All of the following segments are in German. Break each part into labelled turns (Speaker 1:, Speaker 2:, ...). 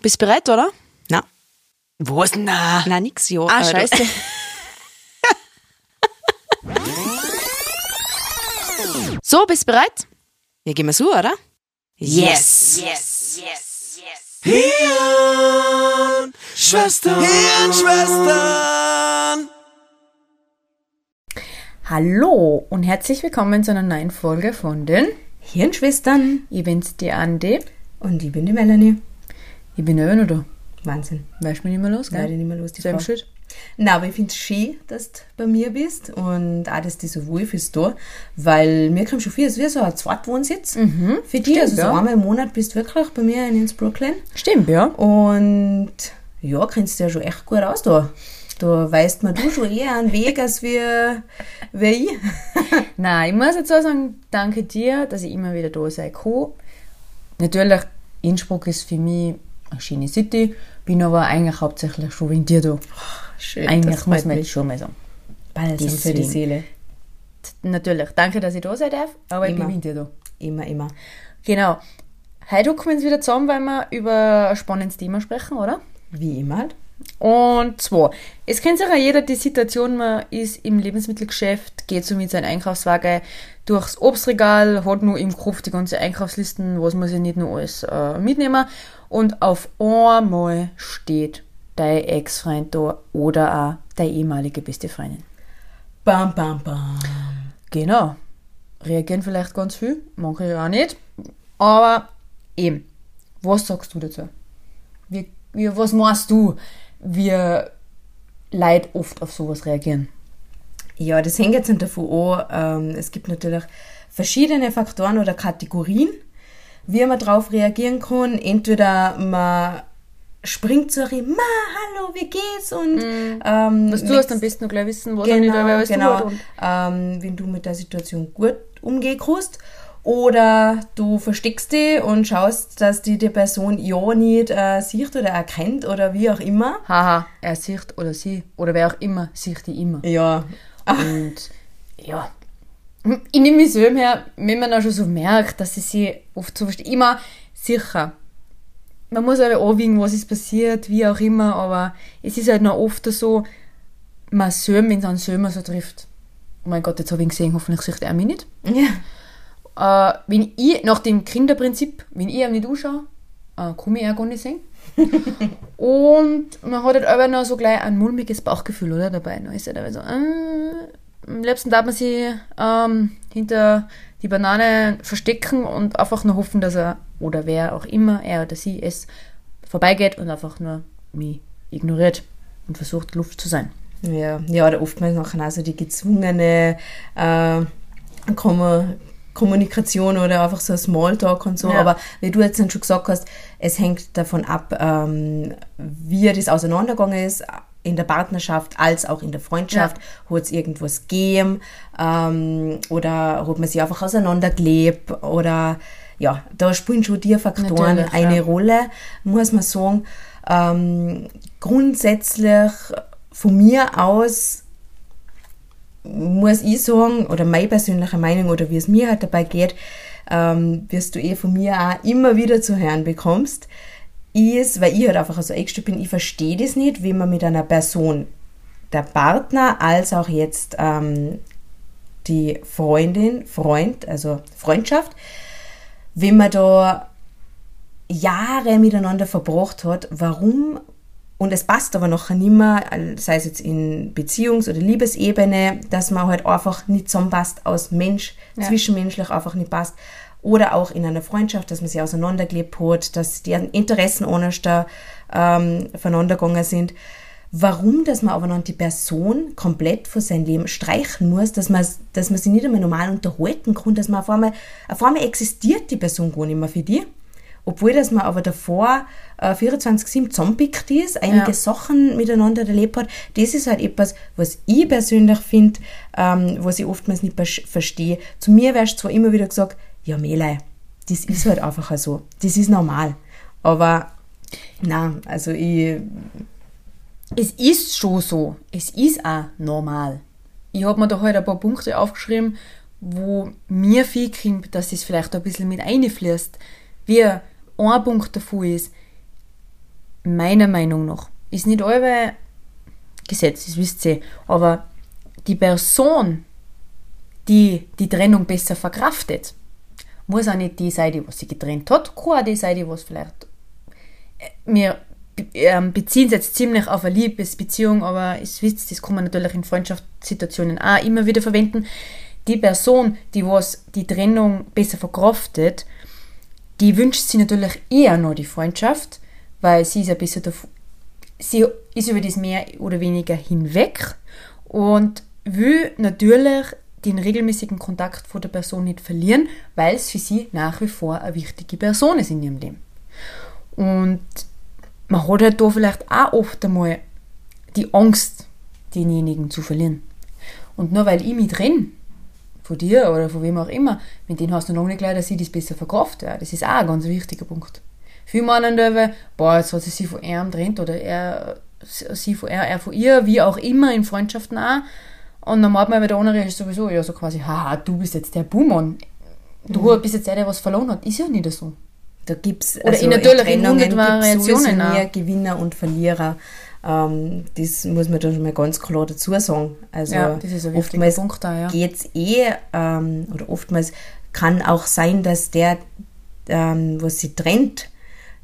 Speaker 1: Bist bereit, oder?
Speaker 2: Na. Was? Na.
Speaker 1: Na, nix, jo.
Speaker 2: Ah,
Speaker 1: Äh, du-
Speaker 2: scheiße.
Speaker 1: So, bist bereit?
Speaker 2: Ja, gehen wir so, oder?
Speaker 1: Yes.
Speaker 3: Hirn, Schwestern, Hirnschwestern.
Speaker 4: Hallo und herzlich willkommen zu einer neuen Folge von den
Speaker 5: Hirnschwestern.
Speaker 4: Ich bin's, die Andi.
Speaker 5: Und ich bin die Melanie.
Speaker 4: Ich bin ja noch da.
Speaker 5: Wahnsinn.
Speaker 4: Weißt du mir nicht mehr los, gell?
Speaker 5: Leider nicht mehr los, die
Speaker 4: Selben
Speaker 5: Frau.
Speaker 4: Schritt.
Speaker 5: Na, aber ich finde es schön, dass du bei mir bist und auch, dass du so wohl fühlst da, weil mir kommt schon viel, es ist wie so ein Zweitwohnsitz für dich. Also so
Speaker 4: ja.
Speaker 5: einmal im Monat bist du wirklich bei mir in Innsbrucklen
Speaker 4: Stimmt, ja.
Speaker 5: und ja, kennst du ja schon echt gut aus da. Da weißt man du schon eher einen Weg als wir, wie ich.
Speaker 4: Nein, ich muss jetzt auch sagen, danke dir, dass ich immer wieder da sein kann. Natürlich, Innsbruck ist für mich eine schöne City, bin aber eigentlich hauptsächlich schon wegen dir da.
Speaker 5: Schön,
Speaker 4: Eigentlich
Speaker 5: das
Speaker 4: muss man jetzt schon mal sagen.
Speaker 5: Balsam für die. Seele.
Speaker 4: Natürlich, danke, dass ich da sein darf, aber ich
Speaker 5: Immer.
Speaker 4: bin wegen dir da.
Speaker 5: Immer, immer.
Speaker 4: Genau. Heute kommen wir uns wieder zusammen, weil wir über ein spannendes Thema sprechen, oder?
Speaker 5: Wie immer.
Speaker 4: Und zwar, es kennt sich ja jeder die Situation, man ist im Lebensmittelgeschäft, geht so mit seinem Einkaufswagen durchs Obstregal, hat nur im Kopf die ganze Einkaufslisten, was muss ich nicht nur alles äh, mitnehmen. Und auf einmal steht dein Ex-Freund da oder auch deine ehemalige beste Freundin.
Speaker 5: Bam, bam, bam.
Speaker 4: Genau. Reagieren vielleicht ganz viel, manche auch nicht. Aber eben, was sagst du dazu? Wie, wie, was meinst du, wie Leute oft auf sowas reagieren?
Speaker 5: Ja, das hängt jetzt davon an. Ähm, es gibt natürlich verschiedene Faktoren oder Kategorien, wie man darauf reagieren kann. Entweder man springt so rein, ma, hallo, wie geht's? Und ähm,
Speaker 4: Was du hast am besten noch gleich wissen, was er nicht
Speaker 5: genau,
Speaker 4: dabei was
Speaker 5: genau.
Speaker 4: Und
Speaker 5: ähm, wenn du mit der Situation gut umgehen kannst. Oder du versteckst dich und schaust, dass die, die Person ja nicht äh, sieht oder erkennt oder wie auch immer.
Speaker 4: haha, er sieht oder sie oder wer auch immer, sieht die immer.
Speaker 5: Ja,
Speaker 4: Und ja, ich nehme mich selber her, wenn man auch schon so merkt, dass sie sich oft so versteht. Immer sicher. Man muss aber anwiegen, was ist passiert, wie auch immer, aber es ist halt noch oft so, man selber, wenn es einen selber so trifft. Oh mein Gott, jetzt habe ich ihn gesehen, hoffentlich sieht er mich nicht.
Speaker 5: ja.
Speaker 4: Äh, wenn ich, nach dem Kinderprinzip, wenn ich ihm nicht anschaue, äh, kann ich ihn auch gar nicht sehen. und man hat halt aber noch so gleich ein mulmiges Bauchgefühl, oder? Dabei. Dann ist halt aber so, äh, am liebsten darf man sich ähm, hinter die Banane verstecken und einfach nur hoffen, dass er oder wer auch immer, er oder sie, es vorbeigeht und einfach nur mich ignoriert und versucht, Luft zu sein.
Speaker 5: Ja, ja, oder oftmals nachher auch so die gezwungene äh, Kommu- Kommunikation oder einfach so ein Smalltalk und so.
Speaker 4: Ja.
Speaker 5: Aber wie du jetzt schon gesagt hast, es hängt davon ab, ähm, wie das auseinandergegangen ist, in der Partnerschaft als auch in der Freundschaft. Hat es irgendwas gegeben ähm, oder hat man sich einfach auseinandergelebt oder ja, da spielen schon die Faktoren
Speaker 4: Natürlich,
Speaker 5: eine
Speaker 4: ja.
Speaker 5: Rolle, muss man sagen. Ähm, grundsätzlich von mir aus muss ich sagen, oder meine persönliche Meinung oder wie es mir halt dabei geht, ähm, wirst du eh von mir auch immer wieder zu hören bekommst, ist, weil ich halt einfach so eingestellt bin, ich verstehe das nicht, wie man mit einer Person, der Partner als auch jetzt ähm, die Freundin, Freund, also Freundschaft, wenn man da Jahre miteinander verbracht hat, warum und es passt aber noch nicht mehr, sei es jetzt in Beziehungs- oder Liebesebene, dass man halt einfach nicht zusammenpasst aus Mensch, zwischenmenschlich einfach nicht passt. Oder auch in einer Freundschaft, dass man sich auseinandergelebt hat, dass die Interessen anders da ähm, voneinander gegangen sind. Warum, dass man aber dann die Person komplett von seinem Leben streichen muss, dass man, dass man sich nicht einmal normal unterhalten kann, dass man auf einmal, auf einmal existiert die Person gar nicht mehr für die. Obwohl, dass man aber davor äh, 24-7 zusammenpickt ist, einige
Speaker 4: Ja.
Speaker 5: Sachen miteinander erlebt hat, das ist halt etwas, was ich persönlich finde, ähm, was ich oftmals nicht verstehe. Zu mir wärst zwar immer wieder gesagt, ja Melei, das ist halt einfach so, das ist normal. Aber na, also ich,
Speaker 4: Es ist schon so. Es ist auch normal. Ich habe mir da halt ein paar Punkte aufgeschrieben, wo mir viel kommt, dass es vielleicht ein bisschen mit einfließt. Wie ein Punkt davon ist, meiner Meinung nach, ist nicht euer Gesetz, das wisst ihr, aber die Person, die die Trennung besser verkraftet, muss auch nicht die sein, die was sie getrennt hat, kann auch die sein, die vielleicht äh, wir ähm, beziehen es jetzt ziemlich auf eine Liebesbeziehung, aber es wisst, das kann man natürlich in Freundschaftssituationen auch immer wieder verwenden. Die Person, die was die Trennung besser verkraftet, die wünscht sich natürlich eher noch die Freundschaft, weil sie ist ein bisschen davon, sie ist über das mehr oder weniger hinweg und will natürlich den regelmäßigen Kontakt von der Person nicht verlieren, weil es für sie nach wie vor eine wichtige Person ist in ihrem Leben. Und man hat halt da vielleicht auch oft einmal die Angst, denjenigen zu verlieren. Und nur weil ich mich trenne, von dir oder von wem auch immer, mit denen hast du noch nicht gleich, dass sie das besser verkauft. Ja. Das ist auch ein ganz wichtiger Punkt. Viele meinen da, boah, jetzt hat sie sich von ihm trennt oder er, sie von er, er von ihr, wie auch immer, in Freundschaften auch. Und dann meint man, der andere ist sowieso, ja, so quasi, haha, du bist jetzt der Buhmann. Du mhm. bist jetzt der, der was verloren hat. Ist ja nicht so.
Speaker 5: Da gibt es
Speaker 4: also in natürlich in hundert Variationen
Speaker 5: mehr Gewinner und Verlierer. Ähm, das muss man da schon mal ganz klar dazu sagen. Also
Speaker 4: ja, das ist ein
Speaker 5: oftmals
Speaker 4: Punkt da, ja.
Speaker 5: geht es eh, ähm, oder oftmals kann auch sein, dass der, ähm, was sie trennt,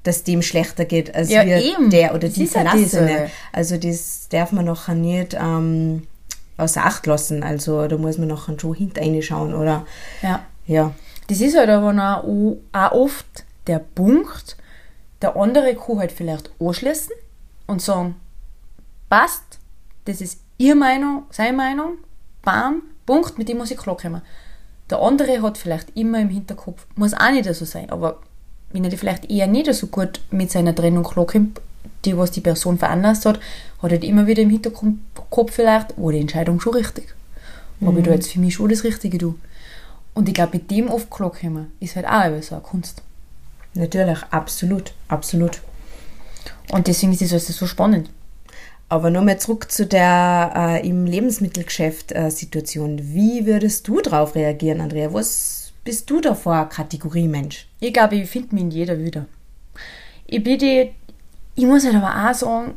Speaker 5: dass dem schlechter geht als
Speaker 4: ja,
Speaker 5: der oder
Speaker 4: das
Speaker 5: die Verlassene. Also das darf man nachher nicht ähm, außer Acht lassen. Also da muss man nachher schon hinter oder
Speaker 4: ja.
Speaker 5: ja.
Speaker 4: Das ist halt aber auch, auch oft der Punkt, der andere kann halt vielleicht anschließen und sagen, passt, das ist ihre Meinung, seine Meinung, bam, Punkt, mit dem muss ich klarkommen. Der andere hat vielleicht immer im Hinterkopf, muss auch nicht so sein, aber wenn er vielleicht eher nicht so gut mit seiner Trennung klarkommt, die, was die Person veranlasst hat, hat er immer wieder im Hinterkopf vielleicht, oh, die Entscheidung schon richtig. Mhm. Aber ich da jetzt für mich schon das Richtige du. Und ich glaube, mit dem oft klarkommen, ist halt auch so eine Kunst.
Speaker 5: Natürlich, absolut, absolut.
Speaker 4: Und deswegen ist das so spannend.
Speaker 5: Aber nochmal zurück zu der äh, im Lebensmittelgeschäft äh, Situation. Wie würdest du darauf reagieren, Andrea? Was bist du da vor Kategorie Mensch?
Speaker 4: Ich glaube, ich finde mich in jeder wieder. Ich bin die, ich muss halt aber auch sagen,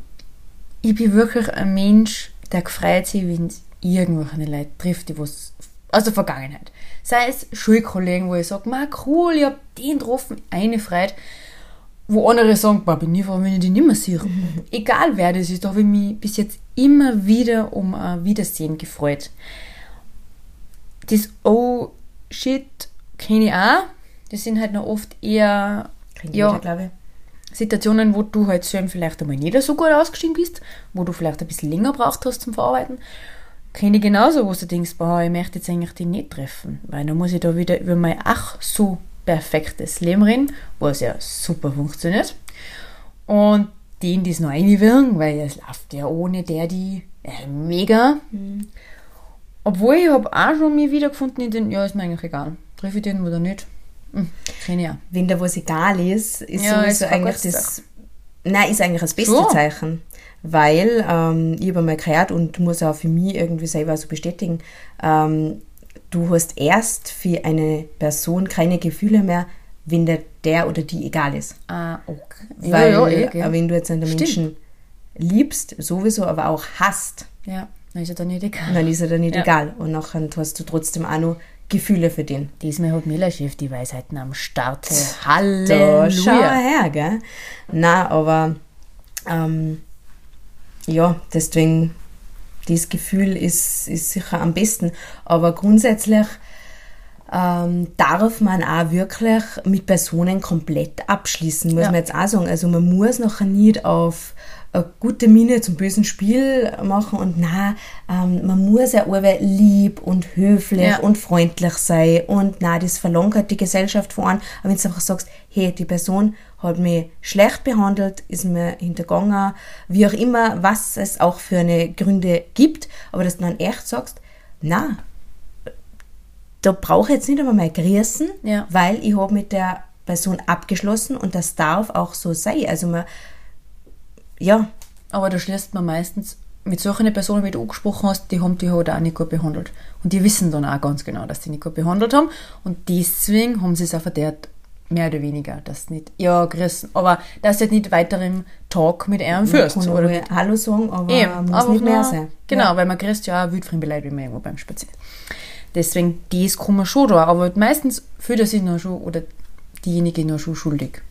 Speaker 4: ich bin wirklich ein Mensch, der gefreut sich, wenn es irgendwelche Leute trifft, die was aus der Vergangenheit. Sei es Schulkollegen, wo ich sage, cool, ich habe den getroffen, eine Freude wo andere sagen, boah, bin ich froh, wenn ich die nicht mehr sehe. Egal wer das ist, da habe ich mich bis jetzt immer wieder um ein Wiedersehen gefreut. Das Oh Shit kenne ich auch. Das sind halt noch oft eher
Speaker 5: ja, jeder,
Speaker 4: Situationen, wo du halt selber vielleicht einmal nicht so gut ausgestiegen bist, wo du vielleicht ein bisschen länger braucht hast zum Verarbeiten. Kenne ich genauso, wo du denkst, boah, ich möchte jetzt eigentlich die nicht treffen, weil dann muss ich da wieder über mein ach so perfektes Leben reden, was ja super funktioniert. Und die in das noch einwirken, weil es läuft ja ohne der die äh, mega. Mhm. Obwohl ich habe auch schon mich wiedergefunden in den, ja, ist mir eigentlich egal. Treffe ich den oder nicht? Hm, ja.
Speaker 5: Wenn da was egal ist, ist
Speaker 4: ja,
Speaker 5: sowieso
Speaker 4: ist
Speaker 5: eigentlich das. Nein, ist eigentlich das beste so. Zeichen. Weil ähm, ich habe mal gehört und muss auch für mich irgendwie selber so bestätigen, ähm, du hast erst für eine Person keine Gefühle mehr, wenn der, der oder die egal ist.
Speaker 4: Ah, okay.
Speaker 5: Weil, ja, ja, okay. wenn du jetzt einen Stimmt. Menschen liebst, sowieso, aber auch hasst,
Speaker 4: ja, dann ist er dann nicht egal.
Speaker 5: Dann ist er dann nicht ja. egal. Und nachher hast du trotzdem auch noch Gefühle für den.
Speaker 4: Diesmal hat Miller-Chef die Weisheiten am Start. Halleluja. Da,
Speaker 5: schau her, gell? Na, aber ähm, ja, deswegen dieses Gefühl ist, ist sicher am besten. Aber grundsätzlich ähm, darf man auch wirklich mit Personen komplett abschließen, muss ja. man jetzt auch sagen. Also man muss nachher nicht auf gute Miene zum bösen Spiel machen und na, ähm, man muss ja aber lieb und höflich ja. und freundlich sein und na, das verlangt halt die Gesellschaft vor Aber wenn du einfach sagst, hey, die Person hat mich schlecht behandelt, ist mir hintergangen, wie auch immer, was es auch für eine Gründe gibt, aber dass du dann echt sagst, na, da brauche ich jetzt nicht einmal mal grüßen,
Speaker 4: ja.
Speaker 5: weil ich habe mit der Person abgeschlossen und das darf auch so sein. Also man ja.
Speaker 4: Aber da schließt man meistens mit solchen Personen, wie du angesprochen hast, die haben die halt auch nicht gut behandelt. Und die wissen dann auch ganz genau, dass die nicht gut behandelt haben. Und deswegen haben sie es auch verdient, mehr oder weniger, das nicht, ja, gerissen. Aber dass sie halt nicht weiter im Talk mit einem
Speaker 5: Man
Speaker 4: führst.
Speaker 5: kann
Speaker 4: Oder
Speaker 5: oder Hallo sagen, aber
Speaker 4: Eben,
Speaker 5: muss
Speaker 4: einfach
Speaker 5: nicht mehr sein.
Speaker 4: Genau,
Speaker 5: Ja.
Speaker 4: weil man kriegst ja auch wildfremde Leute, wie man irgendwo beim Spazieren. Deswegen, das kann man schon da, aber meistens fühlt er sich noch schon, oder diejenige noch schon schuldig.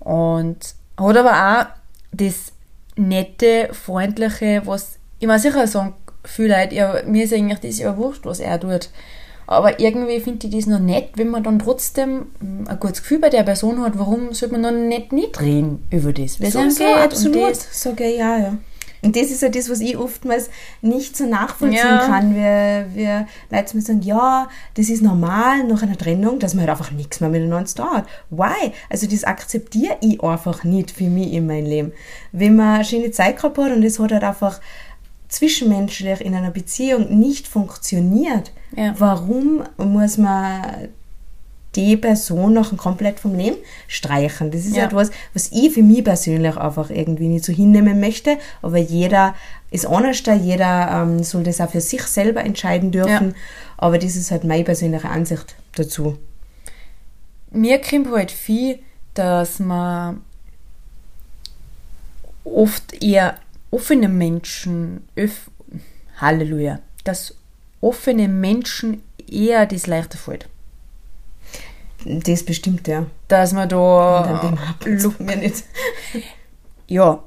Speaker 4: Und hat aber auch das nette, freundliche, was ich mir sicher sagen, viele Leute, ja, mir ist eigentlich das ja wurscht, was er tut. Aber irgendwie finde ich das noch nett, wenn man dann trotzdem ein gutes Gefühl bei der Person hat, warum sollte man dann nicht nicht reden über das? Einem
Speaker 5: So, so, absolut.
Speaker 4: das.
Speaker 5: Sage ich ja, ja. Und das ist ja das, was ich oftmals nicht so nachvollziehen
Speaker 4: Ja.
Speaker 5: kann. Wir, wir Leute mir sagen, ja, das ist normal nach einer Trennung, dass man halt einfach nichts mehr miteinander zu tun hat. Why? Also das akzeptiere ich einfach nicht für mich in meinem Leben. Wenn man eine schöne Zeit gehabt hat und es hat halt einfach zwischenmenschlich in einer Beziehung nicht funktioniert,
Speaker 4: Ja.
Speaker 5: warum muss man die Person noch komplett vom Leben streichen. Das ist
Speaker 4: Ja.
Speaker 5: etwas, was ich für mich persönlich einfach irgendwie nicht so hinnehmen möchte. Aber jeder ist anders da, jeder ähm, soll das auch für sich selber entscheiden dürfen.
Speaker 4: Ja.
Speaker 5: Aber das ist halt meine persönliche Ansicht dazu.
Speaker 4: mir kommt halt viel, dass man oft eher offene Menschen, öff, Halleluja, dass offene Menschen eher das leichter fällt.
Speaker 5: Das bestimmt, ja.
Speaker 4: Dass man
Speaker 5: Und
Speaker 4: da,
Speaker 5: dem hapert
Speaker 4: Look-
Speaker 5: mir nicht.
Speaker 4: ja,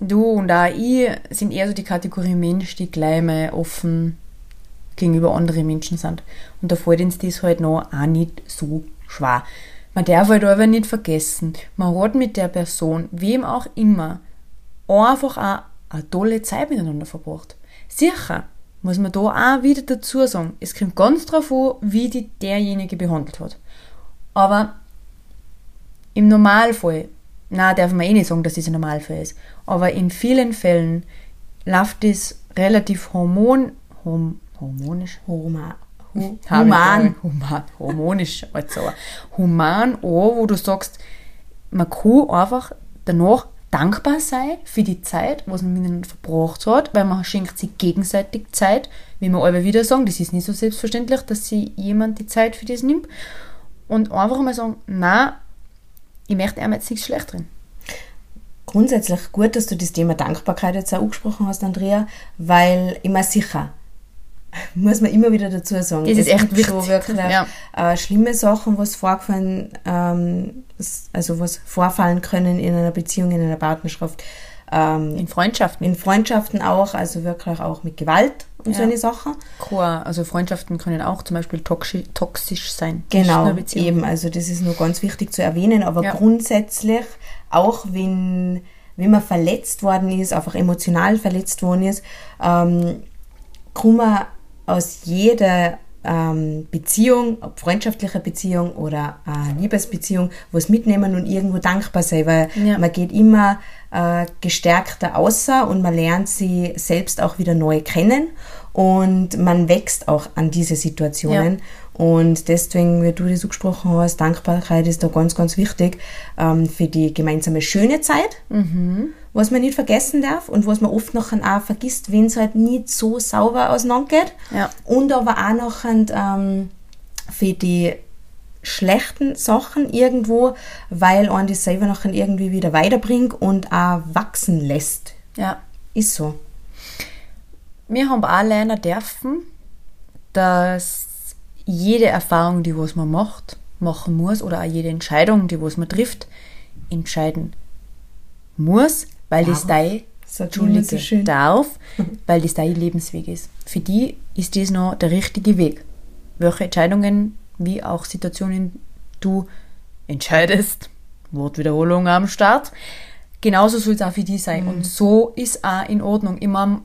Speaker 4: du und auch ich sind eher so die Kategorie Mensch, die gleich mal offen gegenüber anderen Menschen sind. Und da fällt uns das halt noch auch nicht so schwer. Man darf halt aber nicht vergessen, man hat mit der Person, wem auch immer, einfach auch eine tolle Zeit miteinander verbracht. Sicher muss man da auch wieder dazu sagen, es kommt ganz drauf an, wie die derjenige behandelt hat. Aber im Normalfall, na, darf man eh nicht sagen, dass das ein Normalfall ist, aber in vielen Fällen läuft das relativ hormon, hom, hormonisch,
Speaker 5: Homa, hu, human.
Speaker 4: Human, harmonisch, also human an, wo du sagst, man kann einfach danach dankbar sein für die Zeit, was man miteinander verbracht hat, weil man schenkt sich gegenseitig Zeit, wie wir alle wieder sagen, das ist nicht so selbstverständlich, dass sich jemand die Zeit für das nimmt und einfach mal sagen, na, ich möchte ihm jetzt nichts schlecht drin.
Speaker 5: Grundsätzlich gut, dass du das Thema Dankbarkeit jetzt auch angesprochen hast, Andrea, weil immer sicher, muss man immer wieder dazu sagen.
Speaker 4: Das ist echt
Speaker 5: gibt schon
Speaker 4: wichtig,
Speaker 5: wirklich
Speaker 4: ja.
Speaker 5: äh, schlimme Sachen, was vorgefallen, ähm, also was vorfallen können in einer Beziehung, in einer Partnerschaft, ähm,
Speaker 4: In Freundschaften.
Speaker 5: in Freundschaften auch, also wirklich auch mit Gewalt und
Speaker 4: Ja.
Speaker 5: so eine Sachen.
Speaker 4: Kein- Also Freundschaften können auch zum Beispiel toxisch, toxisch sein.
Speaker 5: Genau, eben. Also das ist nur ganz wichtig zu erwähnen. Aber
Speaker 4: Ja.
Speaker 5: grundsätzlich, auch wenn, wenn man verletzt worden ist, einfach emotional verletzt worden ist, ähm, kann man aus jeder ähm, Beziehung, ob freundschaftliche Beziehung oder äh, Liebesbeziehung, was mitnehmen und irgendwo dankbar sein, weil
Speaker 4: Ja.
Speaker 5: man geht immer äh, gestärkter außer und man lernt sie selbst auch wieder neu kennen und man wächst auch an diese Situationen. Und deswegen, wie du das so gesprochen hast, Dankbarkeit ist da ganz, ganz wichtig ähm, für die gemeinsame schöne Zeit, was man nicht vergessen darf und was man oft noch auch vergisst, wenn es halt nicht so sauber auseinandergeht.
Speaker 4: Ja.
Speaker 5: Und aber auch noch ähm, für die schlechten Sachen irgendwo, weil man das selber noch irgendwie wieder weiterbringt und auch wachsen lässt.
Speaker 4: Ja.
Speaker 5: Ist so.
Speaker 4: Wir haben auch lernen dürfen, dass jede Erfahrung, die was man macht, machen muss, oder auch jede Entscheidung, die was man trifft, entscheiden muss, weil das
Speaker 5: Darf.
Speaker 4: dein,
Speaker 5: immer so
Speaker 4: Entschuldige,
Speaker 5: schön.
Speaker 4: darf, weil das dein Lebensweg ist. Für die ist das noch der richtige Weg. Welche Entscheidungen, wie auch Situationen du entscheidest, Wortwiederholung am Start, genauso soll es auch für die sein. Und so ist auch in Ordnung. Ich mein,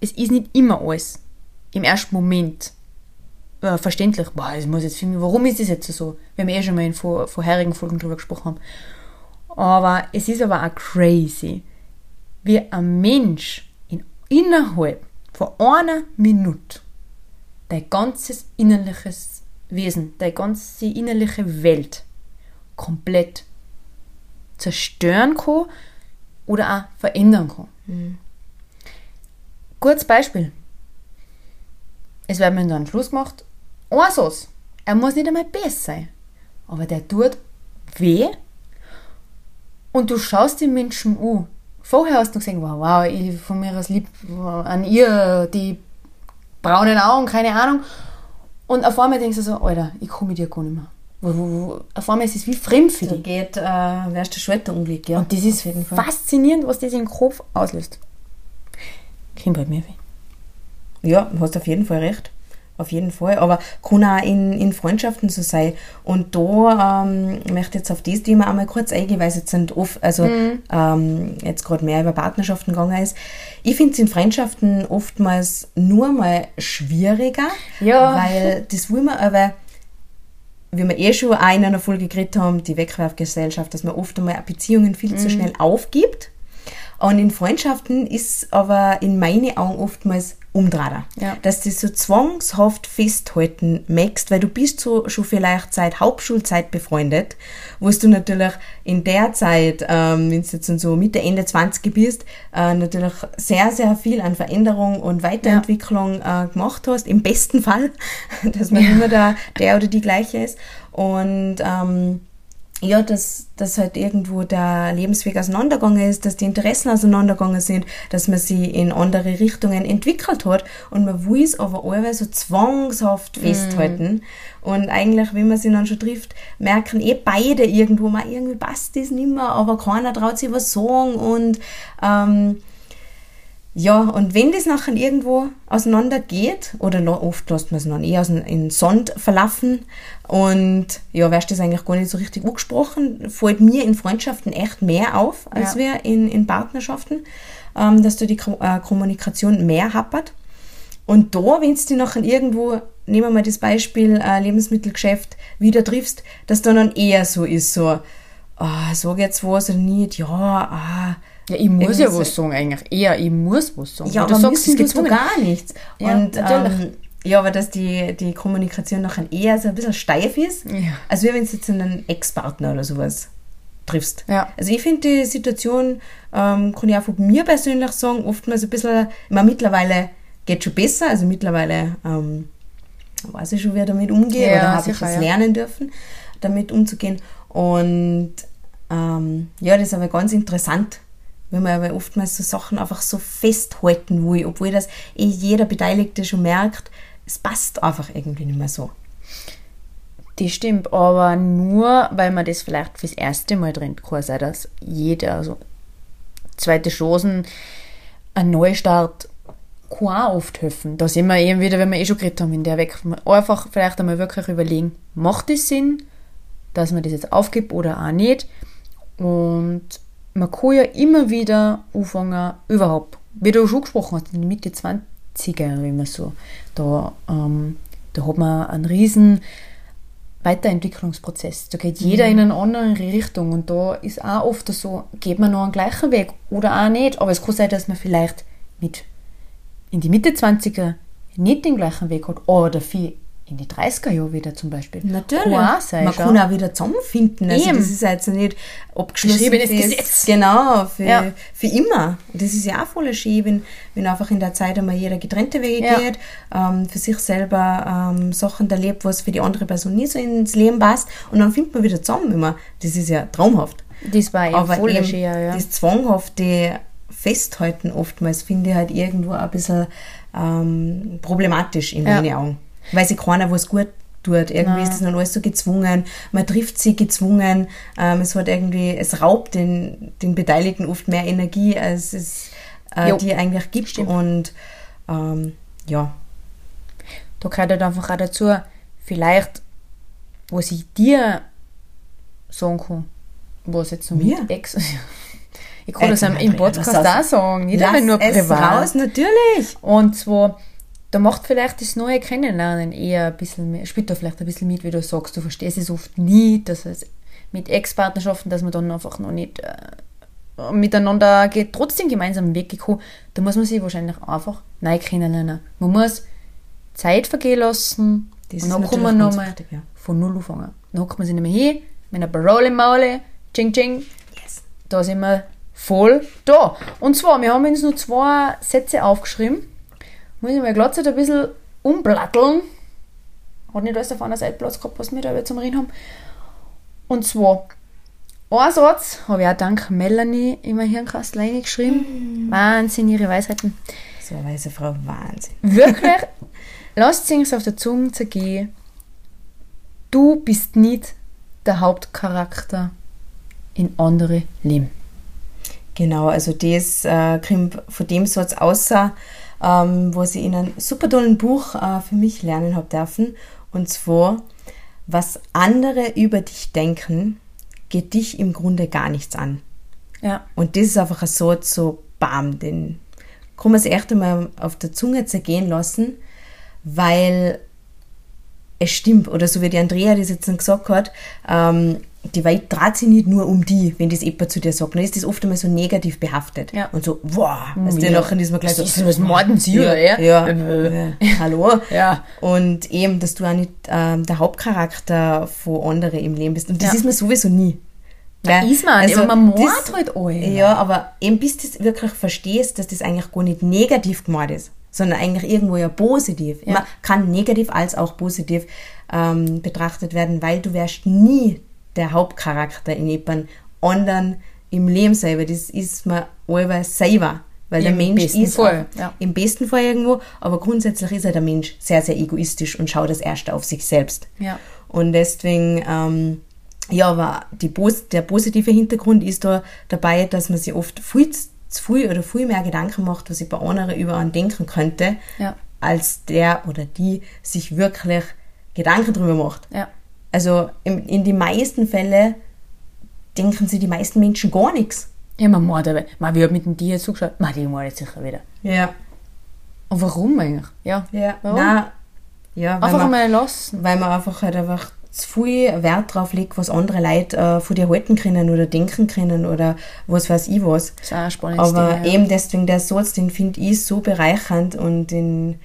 Speaker 4: es ist nicht immer alles im ersten Moment äh, verständlich. Boah, das muss jetzt für mich, warum ist das jetzt so? Wir haben eh schon mal in vor, vorherigen Folgen drüber gesprochen haben. Aber es ist aber auch crazy, wie ein Mensch in, innerhalb von einer Minute dein ganzes innerliches Wesen, deine ganze innerliche Welt komplett zerstören kann oder auch verändern kann. Kurzes Beispiel. Es wird mir dann Schluss gemacht. Ein Sauce. Er muss nicht einmal besser sein. Aber der tut weh. Und du schaust den Menschen an. Vorher hast du gesehen, wow, wow, ich von mir aus lieb an ihr die braunen Augen, keine Ahnung. Und auf einmal denkst du so, Alter, ich komme mit dir gar nicht mehr. Wo, wo, wo, auf einmal ist es wie fremd für
Speaker 5: Da
Speaker 4: dich.
Speaker 5: geht, äh, wärst du Schulterunglück, ja.
Speaker 4: Und das ist faszinierend, was das im Kopf auslöst. Kommt bei mir weh.
Speaker 5: Ja, du hast auf jeden Fall recht. Auf jeden Fall. Aber kann auch in, in Freundschaften so sein. Und da ähm, möchte ich jetzt auf das Thema einmal kurz eingehen, weil es jetzt sind oft, also ähm, jetzt gerade mehr über Partnerschaften gegangen ist. Ich finde es in Freundschaften oftmals nur mal schwieriger,
Speaker 4: Ja.
Speaker 5: weil das will man aber wie wir eh schon auch in einer Folge geredet haben, die Wegwerfgesellschaft, dass man oft einmal Beziehungen viel zu schnell aufgibt. Und in Freundschaften ist aber in meinen Augen oftmals umdrader.
Speaker 4: Ja.
Speaker 5: Dass du so zwangshaft festhalten möchtest, weil du bist so schon vielleicht seit Hauptschulzeit befreundet, wo du natürlich in der Zeit, ähm, wenn du jetzt so Mitte, Ende 20 bist, äh, natürlich sehr, sehr viel an Veränderung und Weiterentwicklung äh, gemacht hast. Im besten Fall, dass man immer da der oder die gleiche ist. Und ähm, ja, dass, dass halt irgendwo der Lebensweg auseinandergegangen ist, dass die Interessen auseinandergegangen sind, dass man sie in andere Richtungen entwickelt hat und man will es aber alle so zwangshaft festhalten. Und eigentlich, wenn man sie dann schon trifft, merken eh beide irgendwo mal, irgendwie passt das nicht mehr, aber keiner traut sich was sagen und ähm, ja, und wenn das nachher irgendwo auseinander geht, oder oft lässt man es dann eh aus in den Sand verlaufen und ja, wärst das eigentlich gar nicht so richtig angesprochen, fällt mir in Freundschaften echt mehr auf, als
Speaker 4: Ja.
Speaker 5: wir in, in Partnerschaften, ähm, dass da die Ko- äh, Kommunikation mehr happert. Und da, wenn du dich nachher irgendwo, nehmen wir mal das Beispiel äh, Lebensmittelgeschäft, wieder triffst, dass dann, dann eher so ist, so, ah, sag jetzt was oder nicht, ja, ah,
Speaker 4: Ja, ich muss ja was sagen eigentlich. Eher, ich muss was sagen.
Speaker 5: ja, aber müssen
Speaker 4: es
Speaker 5: tust du
Speaker 4: gezwungen.
Speaker 5: gar nichts.
Speaker 4: Ja,
Speaker 5: und ähm, ja, aber dass die, die Kommunikation nachher eher so ein bisschen steif ist,
Speaker 4: Ja.
Speaker 5: als wie wenn du jetzt einen Ex-Partner oder sowas triffst.
Speaker 4: Ja.
Speaker 5: Also ich finde die Situation, ähm, kann ich auch von mir persönlich sagen, oftmals ein bisschen, meine, mittlerweile geht schon besser, also mittlerweile ähm, weiß ich schon, wie ich damit umgehe
Speaker 4: Ja,
Speaker 5: oder habe ich es
Speaker 4: ja.
Speaker 5: lernen dürfen, damit umzugehen. Und ähm, ja, das ist aber ganz interessant, wenn man aber oftmals so Sachen einfach so festhalten will, obwohl das eh jeder Beteiligte schon merkt, es passt einfach irgendwie nicht mehr so.
Speaker 4: Das stimmt, aber nur, weil man das vielleicht fürs erste Mal drin kann sein, dass jeder, also zweite Chancen, ein Neustart kann auch oft helfen. Da sind wir eben wieder, wenn wir eh schon geredet haben, in der Weg, einfach vielleicht einmal wirklich überlegen, macht es Sinn, dass man das jetzt aufgibt oder auch nicht. Und man kann ja immer wieder anfangen, überhaupt, wie du schon gesprochen hast, in die Mitte 20er, wenn man so, da, ähm, da hat man einen riesen Weiterentwicklungsprozess. Da geht jeder in eine andere Richtung und da ist auch oft so, geht man noch einen gleichen Weg oder auch nicht. Aber es kann sein, dass man vielleicht mit in die Mitte 20er nicht den gleichen Weg hat oder viel in die 30er Jahre wieder zum Beispiel.
Speaker 5: Natürlich.
Speaker 4: Sein,
Speaker 5: man kann auch wieder zusammenfinden. Also
Speaker 4: Eben.
Speaker 5: das ist ja jetzt nicht abgeschlossen.
Speaker 4: Geschriebenes
Speaker 5: fürs-
Speaker 4: Gesetz.
Speaker 5: Genau, für,
Speaker 4: Ja.
Speaker 5: für immer. Das ist ja auch voll schön, wenn, wenn einfach in der Zeit einmal jeder getrennte Wege
Speaker 4: Ja.
Speaker 5: geht, ähm, für sich selber ähm, Sachen erlebt, was für die andere Person nie so ins Leben passt und dann findet man wieder zusammen immer. Das ist ja traumhaft.
Speaker 4: Das war ja
Speaker 5: Aber
Speaker 4: voll
Speaker 5: eben
Speaker 4: schön, ja.
Speaker 5: das zwanghafte Festhalten oftmals finde ich halt irgendwo ein bisschen ähm, problematisch in
Speaker 4: Ja.
Speaker 5: meinen Augen. Weil sich keiner was gut tut. Irgendwie ist das dann alles so gezwungen. Man trifft sie gezwungen. Ähm, es hat irgendwie, es raubt den, den Beteiligten oft mehr Energie, als es äh, die eigentlich gibt.
Speaker 4: Stimmt.
Speaker 5: Und ähm, ja,
Speaker 4: Da gehört halt einfach auch dazu, vielleicht, was ich dir sagen kann, was jetzt so mit Ex. Ich kann
Speaker 5: Äh,
Speaker 4: das
Speaker 5: nein,
Speaker 4: im Podcast auch sagen, nicht
Speaker 5: lass
Speaker 4: nur
Speaker 5: es
Speaker 4: privat.
Speaker 5: raus, natürlich.
Speaker 4: Und zwar, da macht vielleicht das neue Kennenlernen eher ein bisschen mehr, spielt da vielleicht ein bisschen mit, wie du sagst, du verstehst es oft nie, dass es mit Ex-Partnerschaften, dass man dann einfach noch nicht äh, miteinander geht, trotzdem gemeinsam einen Weg gekommen, da muss man sich wahrscheinlich einfach neu kennenlernen. Man muss Zeit vergehen lassen
Speaker 5: Das
Speaker 4: und dann kann man nochmal
Speaker 5: ja.
Speaker 4: von Null anfangen. Dann hockt man sich nicht mehr hin, mit einer Parole im Maule, ching ching,
Speaker 5: Yes.
Speaker 4: da sind wir voll da. Und zwar, wir haben uns nur zwei Sätze aufgeschrieben. Muss ich mal glatt ein bisschen umblatteln. Hat nicht alles auf einer Seite Platz gehabt, was wir da zum Reden haben. Und zwar, Ein Satz habe ich auch dank Melanie in mein Hirnkastel reingeschrieben. Wahnsinn, ihre Weisheiten.
Speaker 5: So eine weise Frau, Wahnsinn.
Speaker 4: Wirklich, lasst es auf der Zunge zergehen. Du bist nicht der Hauptcharakter in andere Leben.
Speaker 5: Genau, also das äh, kommt von dem Satz außer, ähm, was ich in einem super tollen Buch äh, für mich lernen habe dürfen. Und zwar, was andere über dich denken, geht dich im Grunde gar nichts an.
Speaker 4: Ja.
Speaker 5: Und das ist einfach ein Satz, so bam, den kann man sich echt einmal auf der Zunge zergehen lassen, weil es stimmt. Oder so wie die Andrea das jetzt gesagt hat, ähm, die Welt dreht sich nicht nur um die, wenn das jemand zu dir sagt. Dann ist das oft einmal so negativ behaftet.
Speaker 4: Ja.
Speaker 5: Und so, wow, weißt du,
Speaker 4: ja.
Speaker 5: nachher ist man gleich so,
Speaker 4: Was was morden Sie, oder, ja?
Speaker 5: Ja, ja. hallo.
Speaker 4: Ja.
Speaker 5: Und eben, dass du auch nicht ähm, der Hauptcharakter von anderen im Leben bist. Und das ist man sowieso nie. Gell?
Speaker 4: ist man nicht, aber man mord halt alle.
Speaker 5: Ja, aber eben bis du das wirklich verstehst, dass das eigentlich gar nicht negativ gemeint ist, sondern eigentlich irgendwo ja positiv. Man kann negativ als auch positiv ähm, betrachtet werden, weil du wärst nie der Hauptcharakter in jemandem anderen im Leben selber. Das ist man aber selber. Weil der
Speaker 4: Im
Speaker 5: Mensch
Speaker 4: besten
Speaker 5: ist
Speaker 4: Fall,
Speaker 5: auch-
Speaker 4: ja.
Speaker 5: im besten Fall irgendwo, aber grundsätzlich ist ja der Mensch sehr, sehr egoistisch und schaut das erste auf sich selbst.
Speaker 4: Ja.
Speaker 5: Und deswegen, ähm, ja, aber die, der positive Hintergrund ist da dabei, dass man sich oft viel zu zu viel oder viel mehr Gedanken macht, was ich bei anderen über einen denken könnte,
Speaker 4: Ja.
Speaker 5: als der oder die sich wirklich Gedanken drüber macht.
Speaker 4: Ja.
Speaker 5: Also in, in die meisten Fälle denken sich die meisten Menschen gar nichts.
Speaker 4: Ja, man mordet aber. Man wird mit dem Tier zugeschaut. Man, die mordet sicher wieder.
Speaker 5: Ja.
Speaker 4: Und warum eigentlich? Ja.
Speaker 5: Ja.
Speaker 4: Warum?
Speaker 5: Nein, ja, weil
Speaker 4: Einfach
Speaker 5: man,
Speaker 4: mal lassen.
Speaker 5: weil man einfach halt einfach zu viel Wert drauf legt, was andere Leute äh, von dir halten können oder denken können oder was weiß ich was.
Speaker 4: Das ist auch ein spannendes
Speaker 5: Aber
Speaker 4: Thema, ja.
Speaker 5: eben deswegen der Satz, den finde ich so bereichernd und den,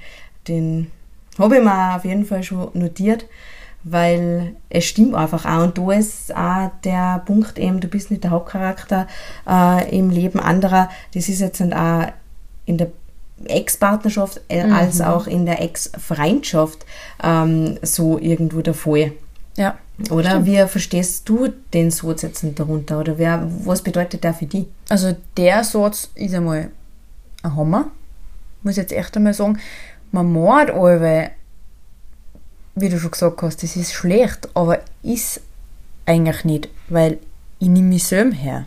Speaker 5: den habe ich mir auf jeden Fall schon notiert, weil es stimmt einfach auch. Und da ist auch der Punkt eben, du bist nicht der Hauptcharakter äh, im Leben anderer. Das ist jetzt auch in der Ex-Partnerschaft äh,
Speaker 4: Mhm.
Speaker 5: als auch in der Ex-Freundschaft ähm, so irgendwo der Fall.
Speaker 4: Ja.
Speaker 5: Oder wie verstehst du den Satz jetzt darunter? Oder wer, was bedeutet der für dich?
Speaker 4: Also der Satz ist einmal ein Hammer. Muss ich jetzt echt einmal sagen. Man mord alle, wie du schon gesagt hast, das ist schlecht, aber ist eigentlich nicht, weil ich nehme mich selber her.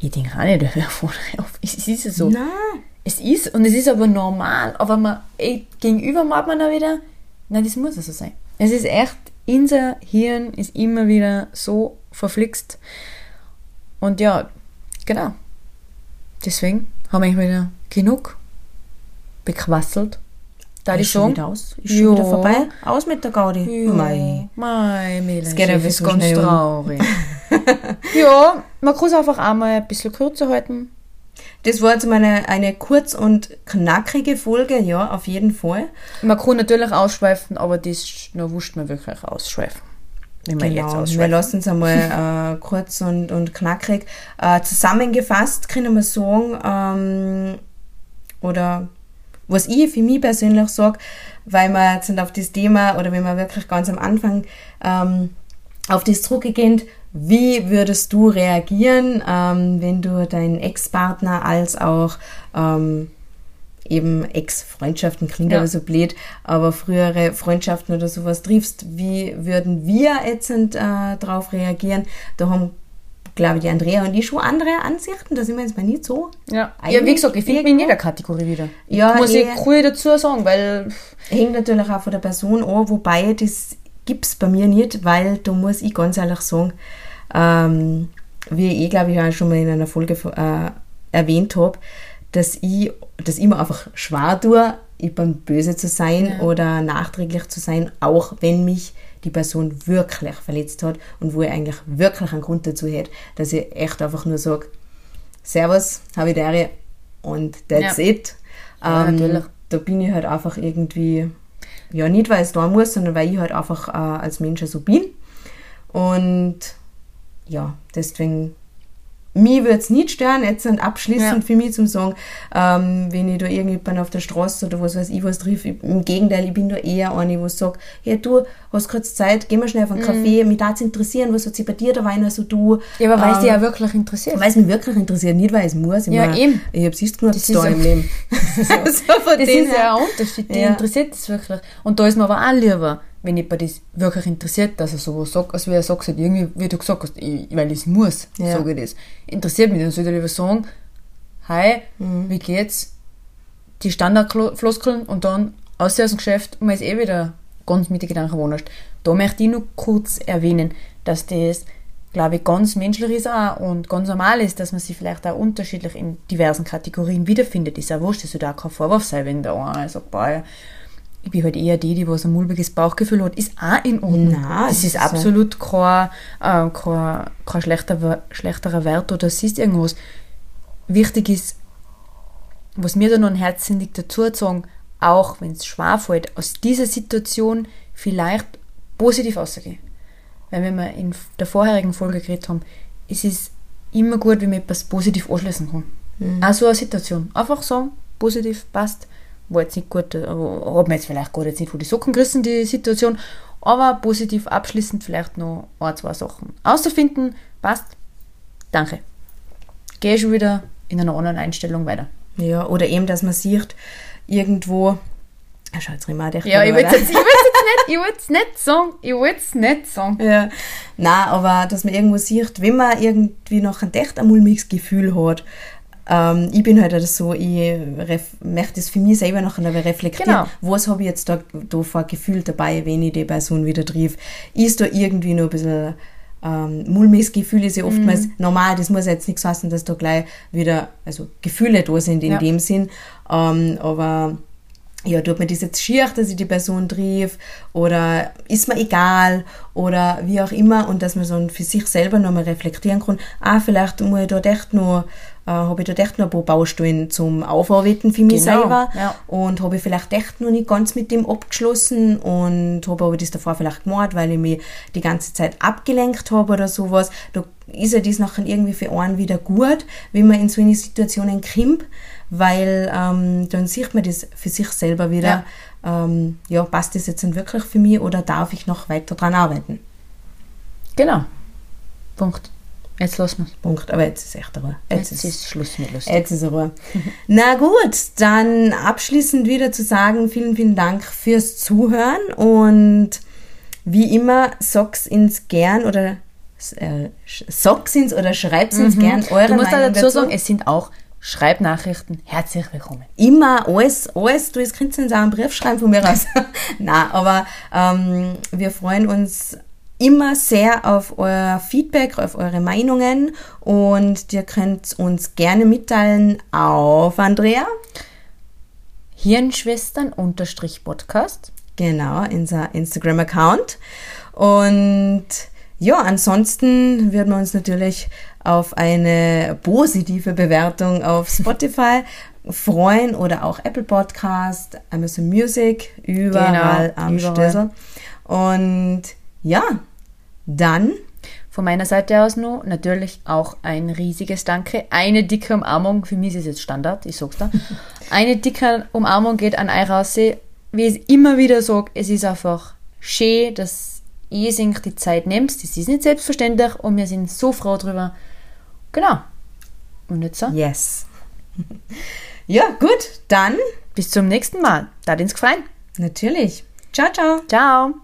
Speaker 4: Ich denke auch nicht davon auf. Es ist so.
Speaker 5: Nein.
Speaker 4: Es ist, und es ist aber normal, aber man, ey, gegenüber macht man da wieder, nein, das muss so sein. Es ist echt, unser Hirn ist immer wieder so verflixt. Und ja, genau. Deswegen haben wir wieder genug bequasselt. Da
Speaker 5: ist schon wieder aus. Ist schon wieder vorbei. Aus mit der Gaudi. Mei.
Speaker 4: mei, Mädchen,
Speaker 5: Es geht ja
Speaker 4: das ist
Speaker 5: so
Speaker 4: ganz
Speaker 5: schnell
Speaker 4: traurig. ja, man kann es einfach einmal ein bisschen kürzer halten.
Speaker 5: Das war jetzt mal eine, kurz und knackige Folge, ja, auf jeden Fall.
Speaker 4: Man kann natürlich ausschweifen, aber das noch wusste man wirklich ausschweifen. Wenn man jetzt
Speaker 5: Genau, wir
Speaker 4: ausschweifen.
Speaker 5: lassen es einmal äh, kurz und, und knackig. Äh, zusammengefasst können wir sagen, ähm, oder was ich für mich persönlich sage, weil wir jetzt auf das Thema oder wenn wir wirklich ganz am Anfang ähm, auf das zurückgehen, wie würdest du reagieren, ähm, wenn du deinen Ex-Partner als auch ähm, eben Ex-Freundschaften klingt
Speaker 4: Ja.
Speaker 5: aber so blöd, aber frühere Freundschaften oder sowas triffst, wie würden wir jetzt äh, darauf reagieren? Da haben, glaube ich, die Andrea und ich schon andere Ansichten, da sind wir jetzt mal nicht so.
Speaker 4: Ja. ja, wie gesagt, ich finde mich in jeder Kategorie wieder.
Speaker 5: Ja,
Speaker 4: muss ich
Speaker 5: eh.
Speaker 4: cool dazu sagen, weil
Speaker 5: Hängt natürlich auch von der Person an, wobei das gibt's bei mir nicht, weil da muss ich ganz ehrlich sagen, ähm, wie ich glaube ich auch schon mal in einer Folge äh, erwähnt habe, dass ich, dass ich mir einfach schwer tue, ich bin böse zu sein oder nachträglich zu sein, auch wenn mich die Person wirklich verletzt hat und wo ich eigentlich wirklich einen Grund dazu hätte, dass ich echt einfach nur sage, Servus, Havidere und that's
Speaker 4: Ja.
Speaker 5: it.
Speaker 4: Ja,
Speaker 5: Ähm,
Speaker 4: natürlich.
Speaker 5: Da bin ich halt einfach irgendwie, ja, nicht weil es da muss, sondern weil ich halt einfach äh, als Mensch so bin. Und ja, deswegen Mich würde es nicht stören, jetzt und abschließend
Speaker 4: Ja.
Speaker 5: für mich zum Sagen, ähm, wenn ich da irgendjemand auf der Straße oder was weiß ich was triff, ich- im Gegenteil, ich bin da eher eine, wo sagt, hey du, hast kurz Zeit, geh mal schnell auf einen Kaffee, mich darf interessieren, was hat sich bei dir da weiter so du.
Speaker 4: Mhm. Ja, aber weil es
Speaker 5: ähm,
Speaker 4: dich ja wirklich interessiert.
Speaker 5: weil es mich wirklich interessiert, nicht weil es muss. Ich
Speaker 4: Ja,
Speaker 5: mein,
Speaker 4: eben.
Speaker 5: Ich habe siehst genug
Speaker 4: Das
Speaker 5: da im Leben. so, von
Speaker 4: Das ist ja ein Unterschied, die
Speaker 5: Ja.
Speaker 4: interessiert das wirklich. Und da ist mir aber auch lieber, wenn jemand das wirklich interessiert, dass er sowas sagt, als wie er sagt, halt irgendwie, wie du gesagt hast, ich, weil ich es muss,
Speaker 5: Ja.
Speaker 4: sage ich das. Interessiert mich, dann soll ich lieber sagen, hi,
Speaker 5: Mhm.
Speaker 4: wie geht's? Die Standardfloskeln und dann aus dem Geschäft und man ist eh wieder ganz mit den Gedanken wohnhaft. Da möchte ich nur kurz erwähnen, dass das, glaube ich, ganz menschlich ist auch und ganz normal ist, dass man sich vielleicht auch unterschiedlich in diversen Kategorien wiederfindet. Ist auch wurscht, das soll auch kein Vorwurf sein, wenn der eine sagt, boah, ja, ich bin halt eher die, die was ein mulmiges Bauchgefühl hat, ist auch in Ordnung.
Speaker 5: Nein,
Speaker 4: das ist
Speaker 5: ist
Speaker 4: absolut kein, äh, kein, kein schlechter, schlechterer Wert oder siehst irgendwas. Wichtig ist, was mir da noch ein Herzen liegt, dazu zu sagen, auch wenn es schwer fällt, aus dieser Situation vielleicht positiv auszugehen. Weil wenn wir in der vorherigen Folge geredet haben, es ist immer gut, wenn man etwas positiv anschließen kann. Auch so eine Situation. Einfach sagen, positiv, passt, war jetzt nicht gut, aber hat mir jetzt vielleicht gerade jetzt nicht vor die Socken gerissen, die Situation, aber positiv abschließend vielleicht noch ein, zwei Sachen auszufinden, passt, danke. Gehe schon wieder in einer anderen Einstellung weiter.
Speaker 5: Ja, oder eben, dass man sieht, irgendwo. Ja, schau, jetzt wir echt
Speaker 4: Ja, ich will
Speaker 5: oder?
Speaker 4: jetzt, ich will's jetzt nicht, ich will's nicht sagen, ich will's nicht sagen.
Speaker 5: Ja. Nein, aber dass man irgendwo sieht, wenn man irgendwie noch ein echt ein mulmiges Gefühl hat, ähm, ich bin halt auch so, ich möchte es für mich selber noch einmal reflektieren.
Speaker 4: Genau.
Speaker 5: Was habe ich jetzt da, da für Gefühl dabei, wenn ich die Person wieder triff? Ist da irgendwie noch ein bisschen ähm, mulmiges Gefühl, ist ja oftmals
Speaker 4: Mhm.
Speaker 5: normal, das muss jetzt nichts heißen, dass da gleich wieder, also Gefühle da sind in
Speaker 4: Ja.
Speaker 5: dem Sinn, ähm, aber ja, tut mir das jetzt schier, dass ich die Person triff oder ist mir egal oder wie auch immer und dass man so für sich selber nochmal reflektieren kann, ah, vielleicht muss ich dort echt noch, äh, habe ich dort echt noch ein paar Baustellen zum Aufarbeiten für mich
Speaker 4: Genau,
Speaker 5: selber
Speaker 4: ja.
Speaker 5: und habe ich vielleicht echt noch nicht ganz mit dem abgeschlossen und habe aber das davor vielleicht gemacht, weil ich mich die ganze Zeit abgelenkt habe oder sowas. Da ist ja das nachher irgendwie für einen wieder gut, wenn man in so eine Situationen kommt, weil ähm, dann sieht man das für sich selber wieder, ja. Ähm, ja, passt das jetzt denn wirklich für mich oder darf ich noch weiter dran arbeiten?
Speaker 4: Genau. Punkt. Jetzt lassen wir's.
Speaker 5: Punkt. Aber jetzt ist echt Ruhe. Jetzt,
Speaker 4: Jetzt
Speaker 5: ist
Speaker 4: ist Schluss mit lustig.
Speaker 5: Jetzt ist Ruhe. Na gut, dann abschließend wieder zu sagen, vielen, vielen Dank fürs Zuhören und wie immer, sag's ins gern oder äh, sag's ins oder schreib's ins gern eure
Speaker 4: Mhm. Du musst
Speaker 5: Meinung
Speaker 4: dazu
Speaker 5: dazu.
Speaker 4: sagen, es sind auch Schreibnachrichten. Herzlich willkommen.
Speaker 5: immer alles, alles, du jetzt könnt auch einen Brief schreiben von mir aus. Na, aber ähm, wir freuen uns immer sehr auf euer Feedback, auf eure Meinungen und ihr könnt uns gerne mitteilen auf Andrea.
Speaker 4: Hirnschwestern-Podcast.
Speaker 5: Genau, unser Instagram-Account. Und ja, ansonsten würden wir uns natürlich auf eine positive Bewertung auf Spotify freuen oder auch Apple Podcast, Amazon Music, überall
Speaker 4: Genau,
Speaker 5: am
Speaker 4: überall.
Speaker 5: Schlüssel. Und ja, dann
Speaker 4: Von meiner Seite aus nur natürlich auch ein riesiges Danke. Eine dicke Umarmung, für mich ist es jetzt Standard, ich sag's da. Eine dicke Umarmung geht an raus. Wie ich es immer wieder sage, es ist einfach schön, dass ihr sich die Zeit nehmt. Das ist nicht selbstverständlich und wir sind so froh drüber. Genau. Und jetzt so,
Speaker 5: yes. ja, gut, dann
Speaker 4: bis zum nächsten Mal. Da ins gefallen.
Speaker 5: natürlich. Ciao, ciao.
Speaker 4: Ciao.